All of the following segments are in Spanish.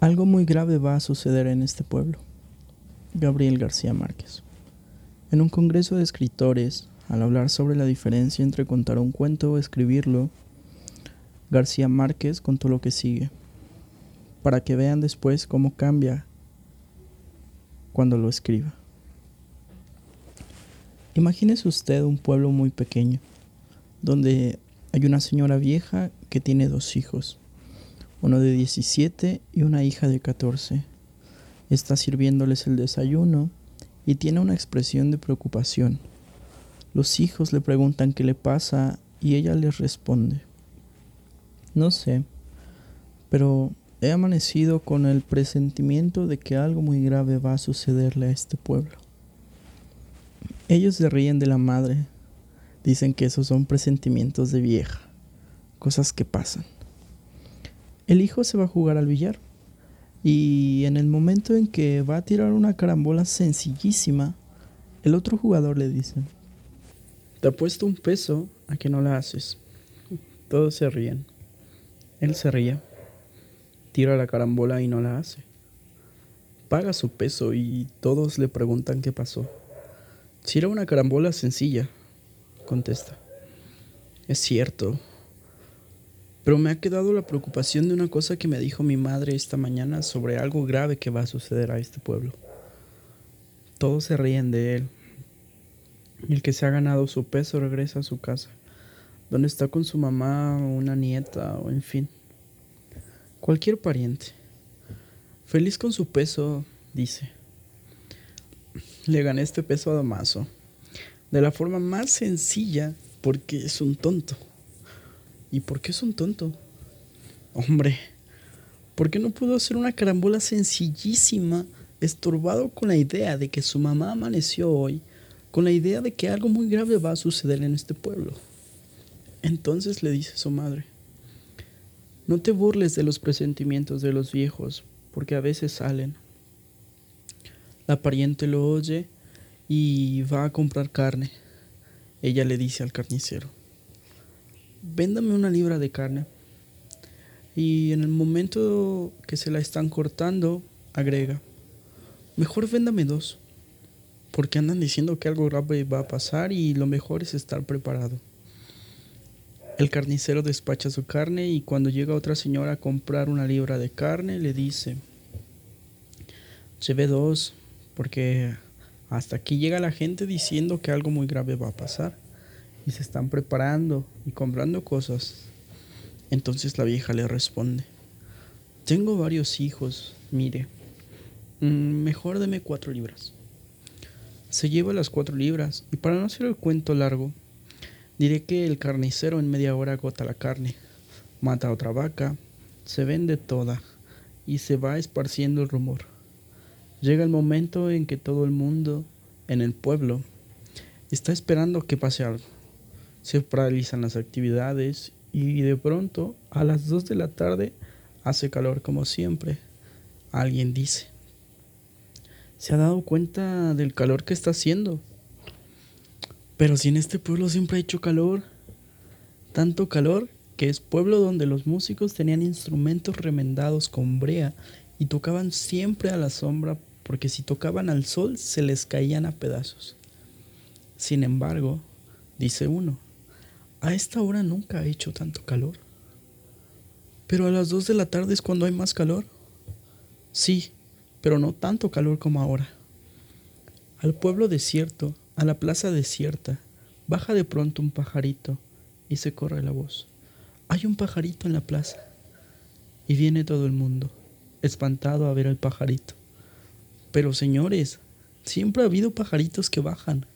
Algo muy grave va a suceder en este pueblo. Gabriel García Márquez. En un congreso de escritores, al hablar sobre la diferencia entre contar un cuento o escribirlo, García Márquez contó lo que sigue, para que vean después cómo cambia cuando lo escriba. Imagínese usted un pueblo muy pequeño, donde hay una señora vieja que tiene dos hijos uno de 17 y una hija de 14. Está sirviéndoles el desayuno y tiene una expresión de preocupación. Los hijos le preguntan qué le pasa y ella les responde. No sé, pero he amanecido con el presentimiento de que algo muy grave va a sucederle a este pueblo. Ellos se ríen de la madre, dicen que esos son presentimientos de vieja, cosas que pasan. El hijo se va a jugar al billar. Y en el momento en que va a tirar una carambola sencillísima, el otro jugador le dice, te apuesto un peso a que no la haces. Todos se ríen. Él se ríe, tira la carambola y no la hace. Paga su peso y todos le preguntan qué pasó. Si era una carambola sencilla, contesta. Es cierto, pero me ha quedado la preocupación de una cosa que me dijo mi madre esta mañana sobre algo grave que va a suceder a este pueblo. Todos se ríen de él. El que se ha ganado su peso regresa a su casa, donde está con su mamá o una nieta o en fin. Cualquier pariente. Feliz con su peso, dice. Le gané este peso a Damaso. De la forma más sencilla porque es un tonto. ¿Y por qué es un tonto? Hombre, ¿por qué no pudo hacer una carambola sencillísima, estorbado con la idea de que su mamá amaneció hoy, con la idea de que algo muy grave va a suceder en este pueblo? Entonces le dice su madre, no te burles de los presentimientos de los viejos, porque a veces salen. La pariente lo oye y va a comprar carne. Ella le dice al carnicero, véndame una libra de carne. Y en el momento que se la están cortando, agrega, mejor véndame dos, porque andan diciendo que algo grave va a pasar y lo mejor es estar preparado. El carnicero despacha su carne y cuando llega otra señora a comprar una libra de carne, le dice, lleve dos, porque hasta aquí llega la gente diciendo que algo muy grave va a pasar y se están preparando y comprando cosas. Entonces la vieja le responde, tengo varios hijos, mire, mm, mejor deme cuatro libras. Se lleva las cuatro libras y para no hacer el cuento largo, diré que el carnicero en media hora agota la carne, mata a otra vaca, se vende toda y se va esparciendo el rumor. Llega el momento en que todo el mundo en el pueblo está esperando que pase algo se paralizan las actividades y de pronto a las 2 de la tarde hace calor como siempre. Alguien dice, ¿se ha dado cuenta del calor que está haciendo? Pero si en este pueblo siempre ha hecho calor, tanto calor que es pueblo donde los músicos tenían instrumentos remendados con brea y tocaban siempre a la sombra porque si tocaban al sol se les caían a pedazos. Sin embargo, dice uno, a esta hora nunca ha hecho tanto calor. Pero a las dos de la tarde es cuando hay más calor. Sí, pero no tanto calor como ahora. Al pueblo desierto, a la plaza desierta, baja de pronto un pajarito y se corre la voz. Hay un pajarito en la plaza. Y viene todo el mundo, espantado a ver al pajarito. Pero señores, siempre ha habido pajaritos que bajan.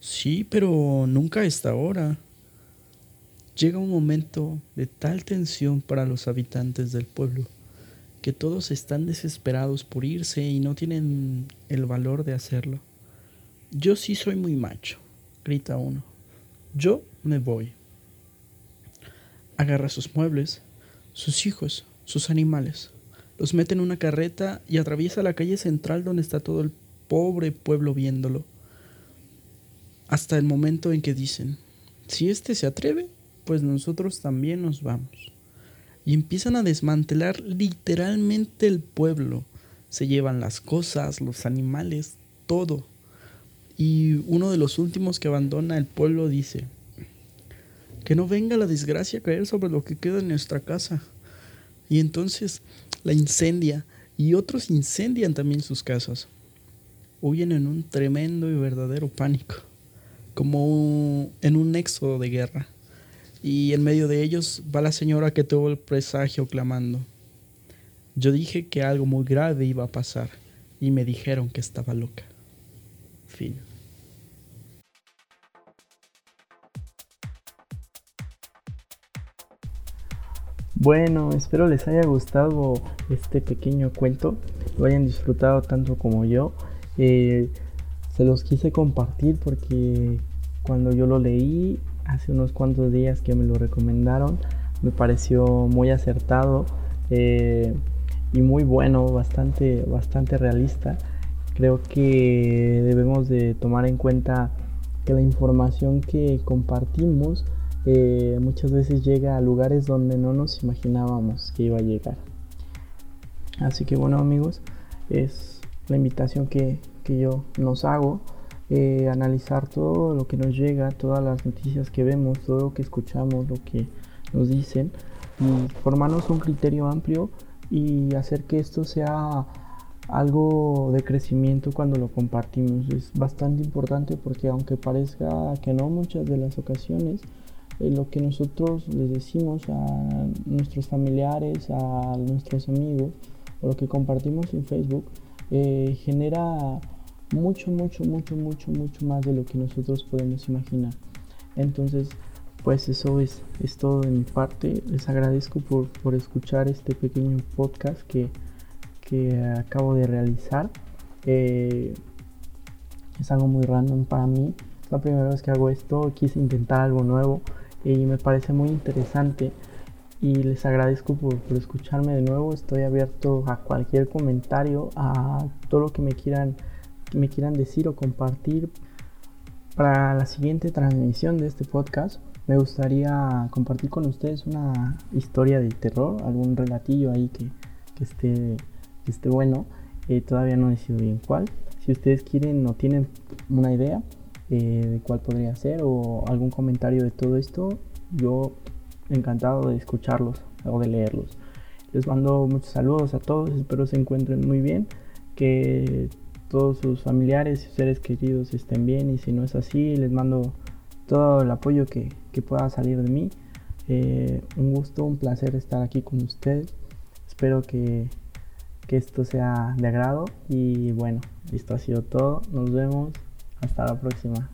Sí, pero nunca a esta hora. Llega un momento de tal tensión para los habitantes del pueblo que todos están desesperados por irse y no tienen el valor de hacerlo. Yo sí soy muy macho, grita uno. Yo me voy. Agarra sus muebles, sus hijos, sus animales, los mete en una carreta y atraviesa la calle central donde está todo el pobre pueblo viéndolo. Hasta el momento en que dicen, si éste se atreve, pues nosotros también nos vamos. y empiezan a desmantelar literalmente el pueblo. Se llevan las cosas, los animales, todo. Y uno de los últimos que abandona el pueblo dice, que no venga la desgracia a caer sobre lo que queda en nuestra casa. Y entonces la incendia y otros incendian también sus casas. Huyen en un tremendo y verdadero pánico, como en un éxodo de guerra. Y en medio de ellos va la señora que tuvo el presagio clamando. Yo dije que algo muy grave iba a pasar y me dijeron que estaba loca. Fin. Bueno, espero les haya gustado este pequeño cuento, lo hayan disfrutado tanto como yo. Eh, se los quise compartir porque cuando yo lo leí hace unos cuantos días que me lo recomendaron, me pareció muy acertado eh, y muy bueno, bastante, bastante realista. Creo que debemos de tomar en cuenta que la información que compartimos eh, muchas veces llega a lugares donde no nos imaginábamos que iba a llegar. Así que bueno amigos, es la invitación que, yo nos hago, eh, analizar todo lo que nos llega, todas las noticias que vemos, todo lo que escuchamos, lo que nos dicen, y formarnos un criterio amplio y hacer que esto sea algo de crecimiento cuando lo compartimos. Es bastante importante porque aunque parezca que no muchas de las ocasiones, eh, lo que nosotros les decimos a nuestros familiares, a nuestros amigos, o lo que compartimos en Facebook, eh, genera mucho, mucho, mucho, mucho, mucho más de lo que nosotros podemos imaginar. Entonces, pues eso es, es todo de mi parte. Les agradezco por, por escuchar este pequeño podcast que, que acabo de realizar. Eh, es algo muy random para mí. Es la primera vez que hago esto. Quise intentar algo nuevo y me parece muy interesante y les agradezco por, escucharme de nuevo. Estoy abierto a cualquier comentario, a todo lo que me quieran, me quieran decir o compartir. Para la siguiente transmisión de este podcast, me gustaría compartir con ustedes una historia de terror, algún relatillo ahí que, esté, esté bueno. Eh, todavía no he decidido bien cuál. Si ustedes quieren o tienen una idea, eh, de cuál podría ser o algún comentario de todo esto, yo encantado de escucharlos o de leerlos. Les mando muchos saludos a todos, espero se encuentren muy bien, que todos sus familiares y seres queridos estén bien y si no es así, les mando todo el apoyo que, pueda salir de mí. Eh, un gusto, un placer estar aquí con ustedes. Espero que, que esto sea de agrado y bueno, esto ha sido todo. Nos vemos. Hasta la próxima.